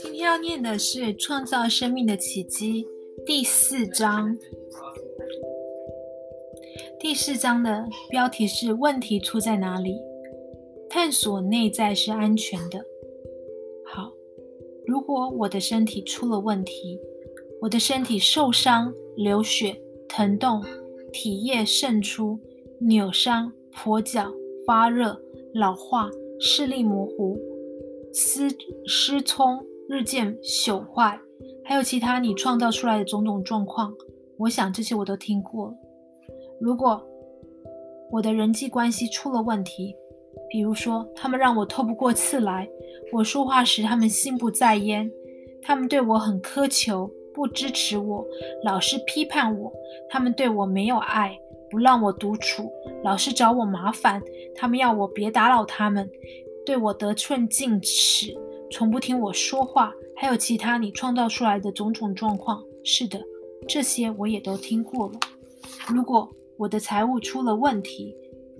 今天要念的是《创造生命的奇迹》第四章。第四章的标题是“问题出在哪里？”探索内在是安全的。好，如果我的身体出了问题，我的身体受伤、流血、疼痛、体液渗出、扭伤、跛脚、发热、老化、视力模糊、失失聪、日渐朽坏，还有其他你创造出来的种种状况，我想这些我都听过。如果我的人际关系出了问题，比如说他们让我透不过气来，我说话时他们心不在焉，他们对我很苛求，不支持我，老是批判我，他们对我没有爱，不让我独处，老是找我麻烦，他们要我别打扰他们，对我得寸进尺，从不听我说话，还有其他你创造出来的种种状况。是的，这些我也都听过了。如果我的财务出了问题，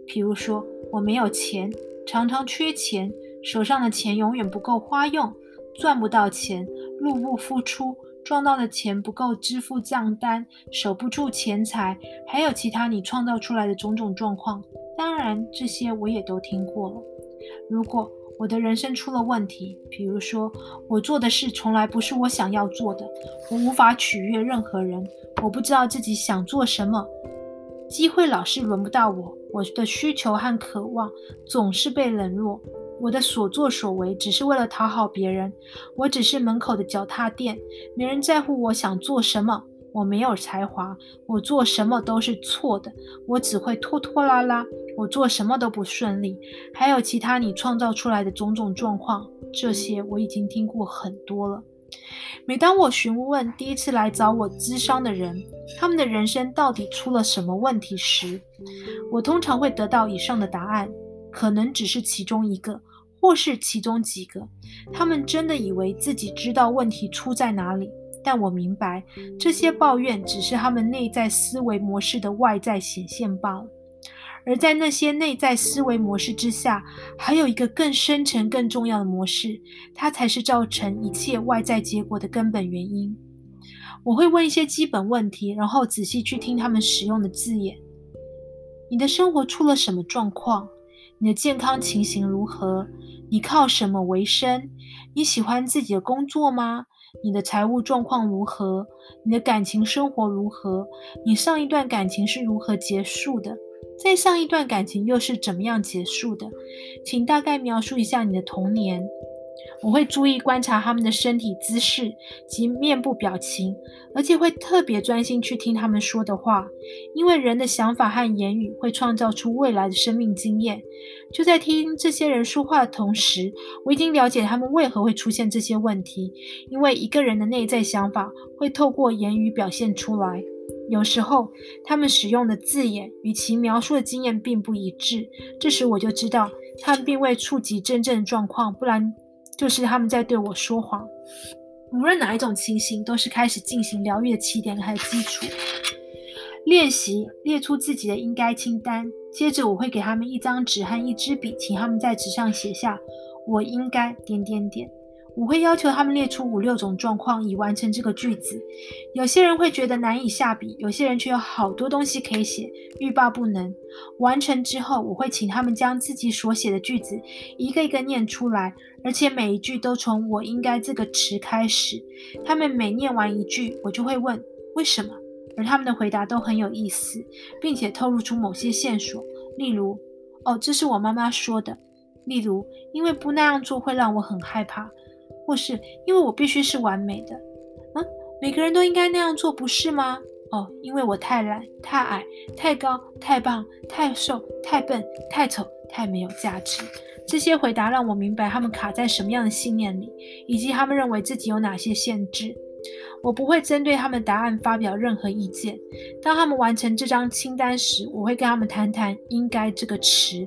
譬如说我没有钱，常常缺钱，手上的钱永远不够花用，赚不到钱，入不敷出，赚到的钱不够支付账单，守不住钱财，还有其他你创造出来的种种状况。当然，这些我也都听过了。如果我的人生出了问题，比如说我做的事从来不是我想要做的，我无法取悦任何人，我不知道自己想做什么。机会老是轮不到我，我的需求和渴望总是被冷落，我的所作所为只是为了讨好别人，我只是门口的脚踏垫，没人在乎我想做什么，我没有才华，我做什么都是错的，我只会拖拖拉拉，我做什么都不顺利，还有其他你创造出来的种种状况，这些我已经听过很多了。每当我询问第一次来找我咨商的人，他们的人生到底出了什么问题时，我通常会得到以上的答案，可能只是其中一个，或是其中几个。他们真的以为自己知道问题出在哪里，但我明白，这些抱怨只是他们内在思维模式的外在显现罢了。而在那些内在思维模式之下，还有一个更深层、更重要的模式，它才是造成一切外在结果的根本原因。我会问一些基本问题，然后仔细去听他们使用的字眼。你的生活出了什么状况？你的健康情形如何？你靠什么为生？你喜欢自己的工作吗？你的财务状况如何？你的感情生活如何？你上一段感情是如何结束的？在上一段感情又是怎么样结束的？请大概描述一下你的童年。我会注意观察他们的身体姿势及面部表情，而且会特别专心去听他们说的话，因为人的想法和言语会创造出未来的生命经验。就在听这些人说话的同时，我已经了解他们为何会出现这些问题，因为一个人的内在想法会透过言语表现出来。有时候，他们使用的字眼与其描述的经验并不一致，这时我就知道他们并未触及真正的状况，不然就是他们在对我说谎。无论哪一种情形，都是开始进行疗愈的起点和基础。练习列出自己的应该清单，接着我会给他们一张纸和一支笔，请他们在纸上写下“我应该点点点”。我会要求他们列出五六种状况以完成这个句子。有些人会觉得难以下笔，有些人却有好多东西可以写，欲罢不能。完成之后，我会请他们将自己所写的句子一个一个念出来，而且每一句都从“我应该”这个词开始。他们每念完一句，我就会问为什么，而他们的回答都很有意思，并且透露出某些线索。例如：“哦，这是我妈妈说的。”例如：“因为不那样做会让我很害怕。”或是因为我必须是完美的，啊，每个人都应该那样做，不是吗？哦，因为我太懒、太矮、太高、太棒、太瘦、太笨、太丑、太没有价值。这些回答让我明白他们卡在什么样的信念里，以及他们认为自己有哪些限制。我不会针对他们答案发表任何意见。当他们完成这张清单时，我会跟他们谈谈“应该”这个词。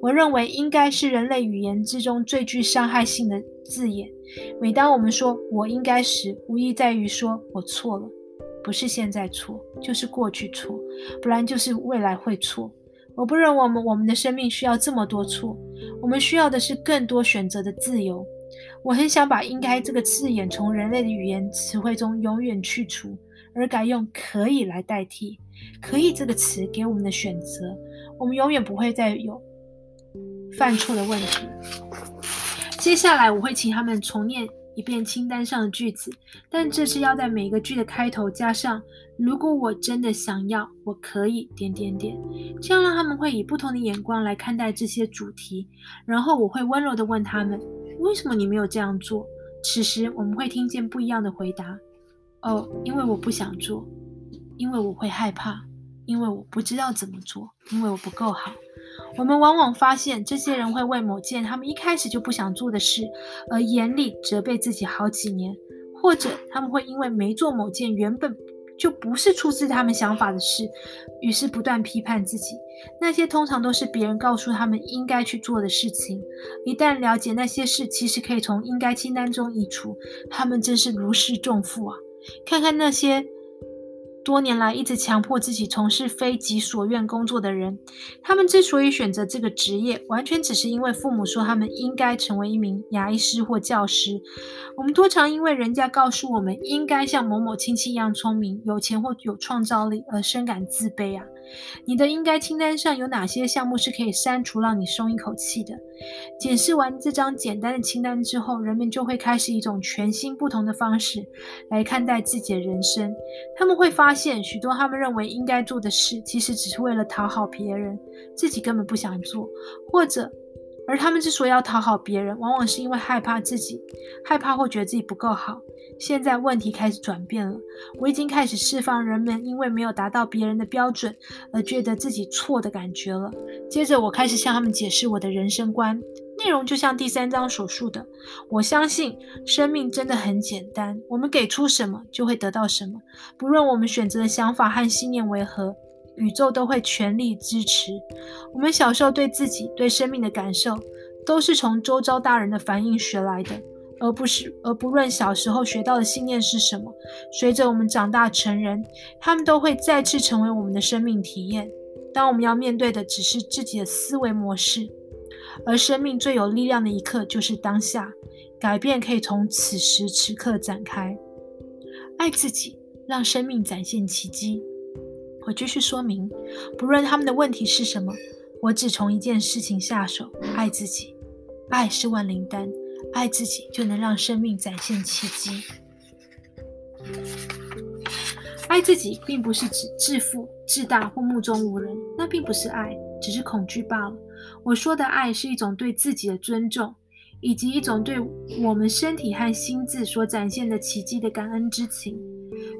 我认为“应该”是人类语言之中最具伤害性的字眼。每当我们说“我应该”时，无疑在于说我错了，不是现在错，就是过去错，不然就是未来会错。我不认为我们我们的生命需要这么多错，我们需要的是更多选择的自由。我很想把“应该”这个字眼从人类的语言词汇中永远去除，而改用“可以”来代替。“可以”这个词给我们的选择，我们永远不会再有犯错的问题。接下来，我会请他们重念。一遍清单上的句子，但这次要在每个句的开头加上“如果我真的想要，我可以点点点”，这样让他们会以不同的眼光来看待这些主题。然后我会温柔地问他们：“为什么你没有这样做？”此时我们会听见不一样的回答：“哦，因为我不想做，因为我会害怕，因为我不知道怎么做，因为我不够好。”我们往往发现，这些人会为某件他们一开始就不想做的事而严厉责备自己好几年，或者他们会因为没做某件原本就不是出自他们想法的事，于是不断批判自己。那些通常都是别人告诉他们应该去做的事情。一旦了解那些事其实可以从应该清单中移除，他们真是如释重负啊！看看那些。多年来一直强迫自己从事非己所愿工作的人，他们之所以选择这个职业，完全只是因为父母说他们应该成为一名牙医师或教师。我们多常因为人家告诉我们应该像某某亲戚一样聪明、有钱或有创造力而深感自卑啊！你的应该清单上有哪些项目是可以删除，让你松一口气的？检视完这张简单的清单之后，人们就会开始一种全新不同的方式来看待自己的人生。他们会发现，许多他们认为应该做的事，其实只是为了讨好别人，自己根本不想做，或者。而他们之所以要讨好别人，往往是因为害怕自己，害怕或觉得自己不够好。现在问题开始转变了，我已经开始释放人们因为没有达到别人的标准而觉得自己错的感觉了。接着，我开始向他们解释我的人生观，内容就像第三章所述的：我相信生命真的很简单，我们给出什么就会得到什么，不论我们选择的想法和信念为何。宇宙都会全力支持。我们小时候对自己、对生命的感受，都是从周遭大人的反应学来的，而不是而不论小时候学到的信念是什么。随着我们长大成人，他们都会再次成为我们的生命体验。当我们要面对的只是自己的思维模式，而生命最有力量的一刻就是当下，改变可以从此时此刻展开。爱自己，让生命展现奇迹。我继续说明，不论他们的问题是什么，我只从一件事情下手：爱自己。爱是万灵丹，爱自己就能让生命展现奇迹。爱自己并不是指自负、自大或目中无人，那并不是爱，只是恐惧罢了。我说的爱是一种对自己的尊重，以及一种对我们身体和心智所展现的奇迹的感恩之情。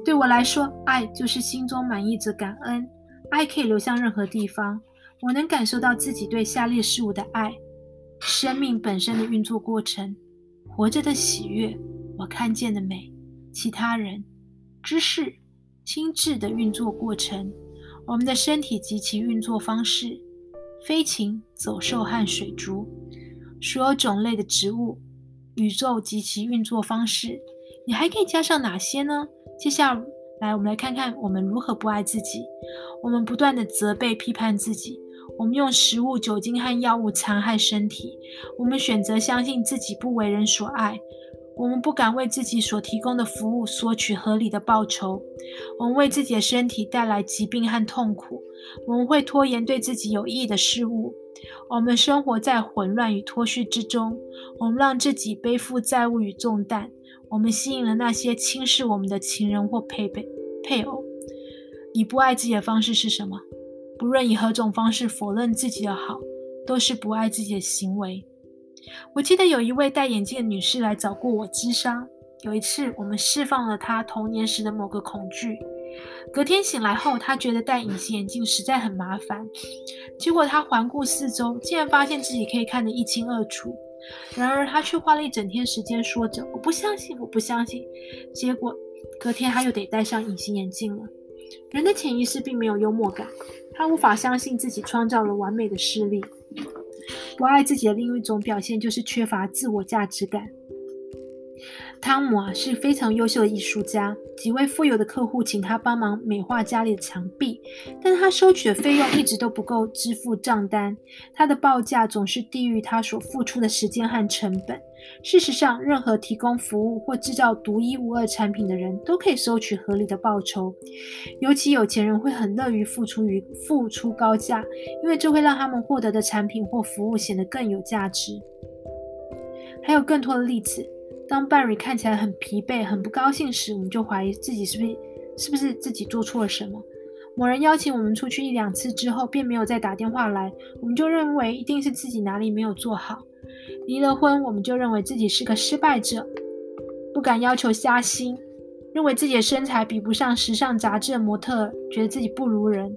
对我来说，爱就是心中满意着感恩。爱可以流向任何地方。我能感受到自己对下列事物的爱：生命本身的运作过程，活着的喜悦，我看见的美，其他人，知识，心智的运作过程，我们的身体及其运作方式，飞禽、走兽和水族，所有种类的植物，宇宙及其运作方式。你还可以加上哪些呢？接下来，我们来看看我们如何不爱自己。我们不断的责备、批判自己。我们用食物、酒精和药物残害身体。我们选择相信自己不为人所爱。我们不敢为自己所提供的服务索取合理的报酬。我们为自己的身体带来疾病和痛苦。我们会拖延对自己有益的事物。我们生活在混乱与脱序之中。我们让自己背负债务与重担。我们吸引了那些轻视我们的情人或配备配偶。你不爱自己的方式是什么？不论以何种方式否认自己的好，都是不爱自己的行为。我记得有一位戴眼镜的女士来找过我咨商。有一次，我们释放了她童年时的某个恐惧。隔天醒来后，她觉得戴隐形眼镜实在很麻烦。结果她环顾四周，竟然发现自己可以看得一清二楚。然而，她却花了一整天时间说着：“我不相信，我不相信。”结果，隔天她又得戴上隐形眼镜了。人的潜意识并没有幽默感，他无法相信自己创造了完美的事例。不爱自己的另一种表现就是缺乏自我价值感。汤姆啊是非常优秀的艺术家，几位富有的客户请他帮忙美化家里的墙壁，但他收取的费用一直都不够支付账单，他的报价总是低于他所付出的时间和成本。事实上，任何提供服务或制造独一无二产品的人都可以收取合理的报酬，尤其有钱人会很乐于付出于付出高价，因为这会让他们获得的产品或服务显得更有价值。还有更多的例子。当 Barry 看起来很疲惫、很不高兴时，我们就怀疑自己是不是是不是自己做错了什么。某人邀请我们出去一两次之后，便没有再打电话来，我们就认为一定是自己哪里没有做好。离了婚，我们就认为自己是个失败者，不敢要求加薪，认为自己的身材比不上时尚杂志的模特，觉得自己不如人，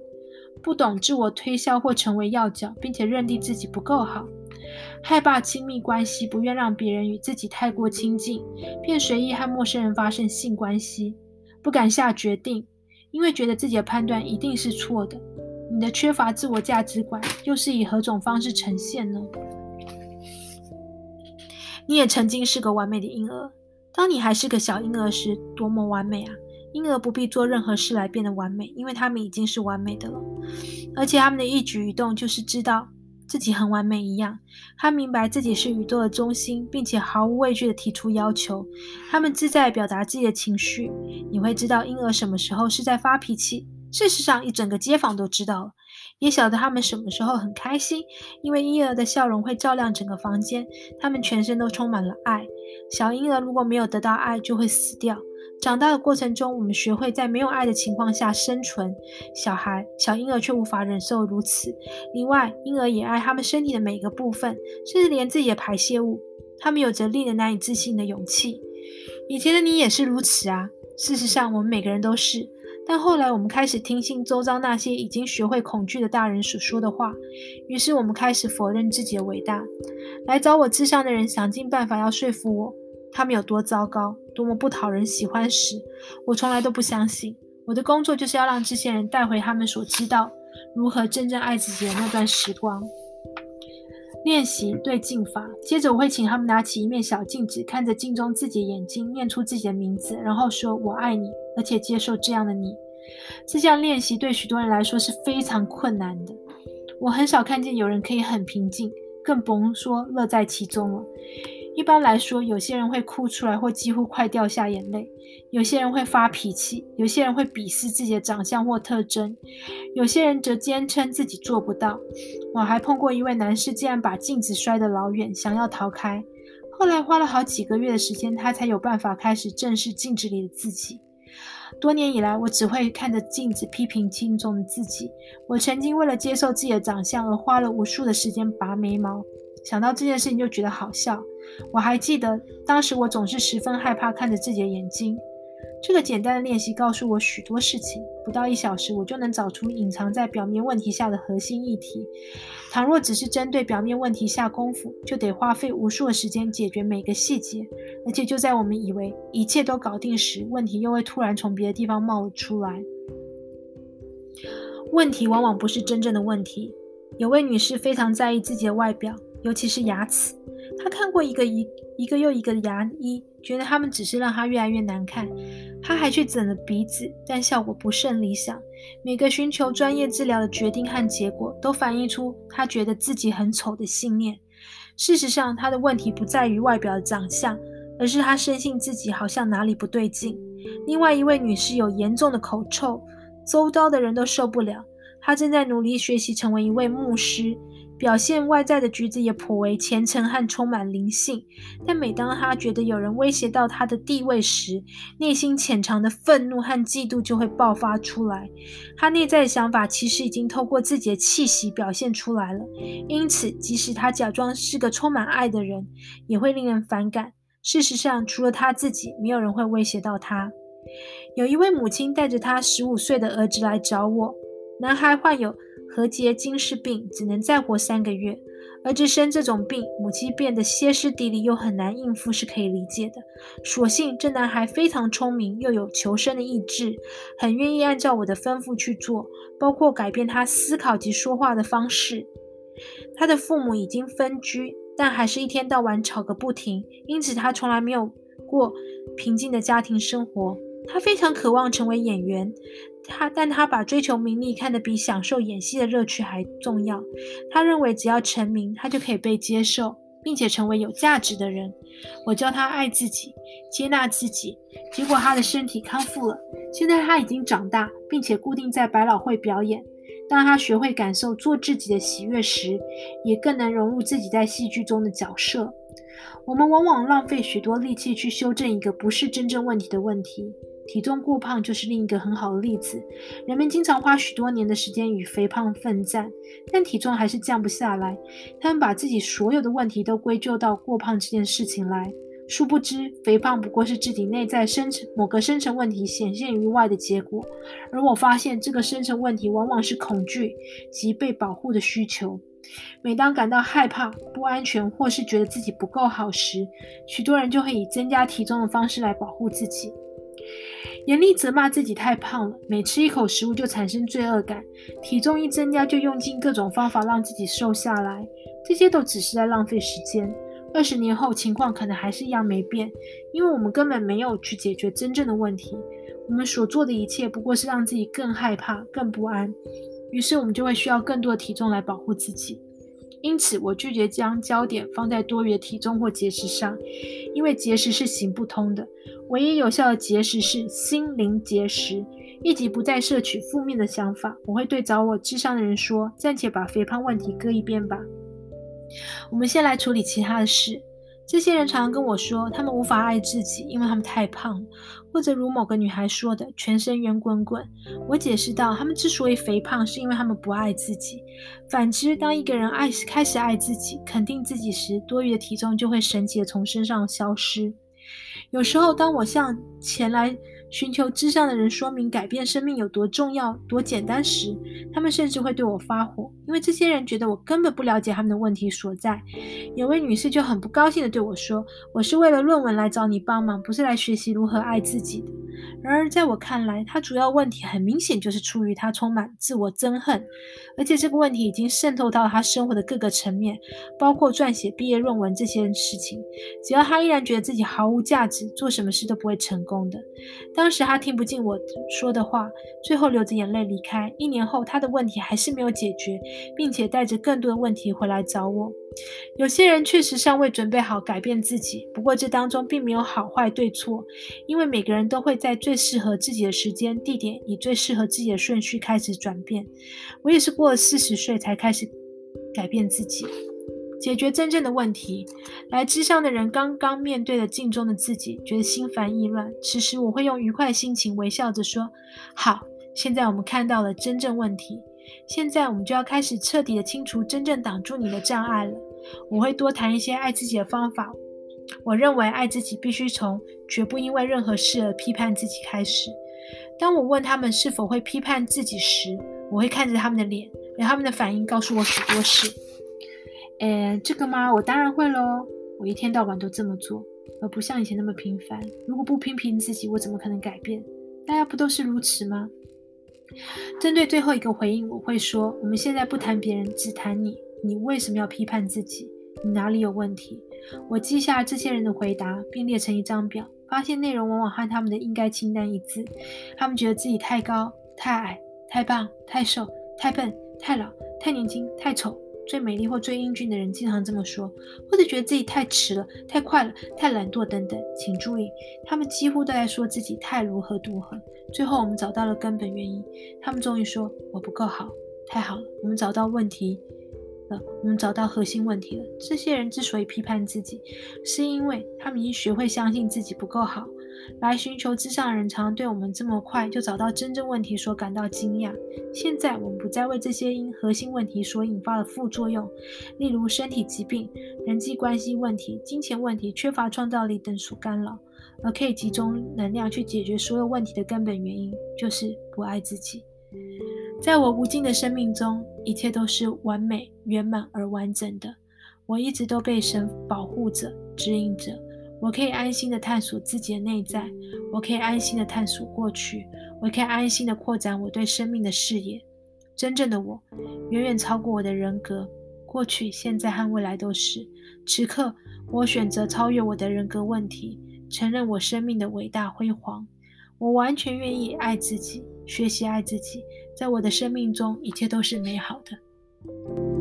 不懂自我推销或成为要角，并且认定自己不够好。害怕亲密关系，不愿让别人与自己太过亲近，便随意和陌生人发生性关系；不敢下决定，因为觉得自己的判断一定是错的。你的缺乏自我价值观，又是以何种方式呈现呢？你也曾经是个完美的婴儿。当你还是个小婴儿时，多么完美啊！婴儿不必做任何事来变得完美，因为他们已经是完美的了，而且他们的一举一动就是知道。自己很完美一样，他明白自己是宇宙的中心，并且毫无畏惧地提出要求。他们自在表达自己的情绪。你会知道婴儿什么时候是在发脾气。事实上，一整个街坊都知道了，也晓得他们什么时候很开心，因为婴儿的笑容会照亮整个房间。他们全身都充满了爱。小婴儿如果没有得到爱，就会死掉。长大的过程中，我们学会在没有爱的情况下生存。小孩、小婴儿却无法忍受如此。另外，婴儿也爱他们身体的每个部分，甚至连自己的排泄物。他们有着令人难以置信的勇气。以前的你也是如此啊。事实上，我们每个人都是。但后来，我们开始听信周遭那些已经学会恐惧的大人所说的话，于是我们开始否认自己的伟大。来找我智商的人想尽办法要说服我。他们有多糟糕，多么不讨人喜欢时，我从来都不相信。我的工作就是要让这些人带回他们所知道如何真正爱自己的那段时光。练习对镜法，接着我会请他们拿起一面小镜子，看着镜中自己的眼睛，念出自己的名字，然后说“我爱你”，而且接受这样的你。这项练习对许多人来说是非常困难的。我很少看见有人可以很平静，更甭说乐在其中了。一般来说，有些人会哭出来，或几乎快掉下眼泪；有些人会发脾气；有些人会鄙视自己的长相或特征；有些人则坚称自己做不到。我还碰过一位男士，竟然把镜子摔得老远，想要逃开。后来花了好几个月的时间，他才有办法开始正视镜子里的自己。多年以来，我只会看着镜子批评镜中的自己。我曾经为了接受自己的长相而花了无数的时间拔眉毛，想到这件事情就觉得好笑。我还记得，当时我总是十分害怕看着自己的眼睛。这个简单的练习告诉我许多事情。不到一小时，我就能找出隐藏在表面问题下的核心议题。倘若只是针对表面问题下功夫，就得花费无数的时间解决每个细节。而且，就在我们以为一切都搞定时，问题又会突然从别的地方冒了出来。问题往往不是真正的问题。有位女士非常在意自己的外表，尤其是牙齿。他看过一个一一个又一个的牙医，觉得他们只是让他越来越难看。他还去整了鼻子，但效果不甚理想。每个寻求专业治疗的决定和结果，都反映出他觉得自己很丑的信念。事实上，他的问题不在于外表的长相，而是他深信自己好像哪里不对劲。另外一位女士有严重的口臭，周遭的人都受不了。她正在努力学习成为一位牧师。表现外在的举止也颇为虔诚和充满灵性，但每当他觉得有人威胁到他的地位时，内心潜藏的愤怒和嫉妒就会爆发出来。他内在的想法其实已经透过自己的气息表现出来了，因此即使他假装是个充满爱的人，也会令人反感。事实上，除了他自己，没有人会威胁到他。有一位母亲带着他十五岁的儿子来找我，男孩患有。何洁金氏病只能再活三个月，儿子生这种病，母亲变得歇斯底里又很难应付，是可以理解的。所幸这男孩非常聪明，又有求生的意志，很愿意按照我的吩咐去做，包括改变他思考及说话的方式。他的父母已经分居，但还是一天到晚吵个不停，因此他从来没有过平静的家庭生活。他非常渴望成为演员，他但他把追求名利看得比享受演戏的乐趣还重要。他认为只要成名，他就可以被接受，并且成为有价值的人。我教他爱自己，接纳自己，结果他的身体康复了。现在他已经长大，并且固定在百老汇表演。当他学会感受做自己的喜悦时，也更能融入自己在戏剧中的角色。我们往往浪费许多力气去修正一个不是真正问题的问题。体重过胖就是另一个很好的例子。人们经常花许多年的时间与肥胖奋战，但体重还是降不下来。他们把自己所有的问题都归咎到过胖这件事情来，殊不知肥胖不过是自己内在深层某个深层问题显现于外的结果。而我发现，这个深层问题往往是恐惧及被保护的需求。每当感到害怕、不安全，或是觉得自己不够好时，许多人就会以增加体重的方式来保护自己。严厉责骂自己太胖了，每吃一口食物就产生罪恶感，体重一增加就用尽各种方法让自己瘦下来，这些都只是在浪费时间。二十年后情况可能还是一样没变，因为我们根本没有去解决真正的问题。我们所做的一切不过是让自己更害怕、更不安，于是我们就会需要更多的体重来保护自己。因此，我拒绝将焦点放在多余的体重或节食上，因为节食是行不通的。唯一有效的节食是心灵节食，以及不再摄取负面的想法。我会对找我智商的人说：“暂且把肥胖问题搁一边吧，我们先来处理其他的事。”这些人常常跟我说，他们无法爱自己，因为他们太胖，或者如某个女孩说的，全身圆滚滚。我解释到，他们之所以肥胖，是因为他们不爱自己。反之，当一个人爱开始爱自己、肯定自己时，多余的体重就会神奇的从身上消失。有时候，当我向前来。寻求之上的人说明改变生命有多重要、多简单时，他们甚至会对我发火，因为这些人觉得我根本不了解他们的问题所在。有位女士就很不高兴地对我说：“我是为了论文来找你帮忙，不是来学习如何爱自己的。”然而，在我看来，她主要问题很明显就是出于她充满自我憎恨，而且这个问题已经渗透到她生活的各个层面，包括撰写毕业论文这些事情。只要她依然觉得自己毫无价值，做什么事都不会成功的。当时他听不进我说的话，最后流着眼泪离开。一年后，他的问题还是没有解决，并且带着更多的问题回来找我。有些人确实尚未准备好改变自己，不过这当中并没有好坏对错，因为每个人都会在最适合自己的时间、地点，以最适合自己的顺序开始转变。我也是过了四十岁才开始改变自己，解决真正的问题。来之上的人刚刚面对了镜中的自己，觉得心烦意乱。此时我会用愉快心情微笑着说：“好，现在我们看到了真正问题。”现在我们就要开始彻底的清除真正挡住你的障碍了。我会多谈一些爱自己的方法。我认为爱自己必须从绝不因为任何事而批判自己开始。当我问他们是否会批判自己时，我会看着他们的脸，让他们的反应告诉我许多事。诶，这个吗？我当然会喽。我一天到晚都这么做，而不像以前那么频繁。如果不批评自己，我怎么可能改变？大家不都是如此吗？针对最后一个回应，我会说：我们现在不谈别人，只谈你。你为什么要批判自己？你哪里有问题？我记下这些人的回答，并列成一张表，发现内容往往和他们的应该清单一致。他们觉得自己太高、太矮、太棒、太瘦、太笨、太老、太年轻、太丑。最美丽或最英俊的人经常这么说，或者觉得自己太迟了、太快了、太懒惰等等。请注意，他们几乎都在说自己太如何如何。最后，我们找到了根本原因。他们终于说：“我不够好。”太好了，我们找到问题了，我们找到核心问题了。这些人之所以批判自己，是因为他们已经学会相信自己不够好。来寻求之上的人，常对我们这么快就找到真正问题所感到惊讶。现在我们不再为这些因核心问题所引发的副作用，例如身体疾病、人际关系问题、金钱问题、缺乏创造力等所干扰，而可以集中能量去解决所有问题的根本原因，就是不爱自己。在我无尽的生命中，一切都是完美、圆满而完整的。我一直都被神保护着、指引着。我可以安心的探索自己的内在，我可以安心的探索过去，我可以安心的扩展我对生命的视野。真正的我，远远超过我的人格，过去、现在和未来都是。此刻，我选择超越我的人格问题，承认我生命的伟大辉煌。我完全愿意爱自己，学习爱自己，在我的生命中，一切都是美好的。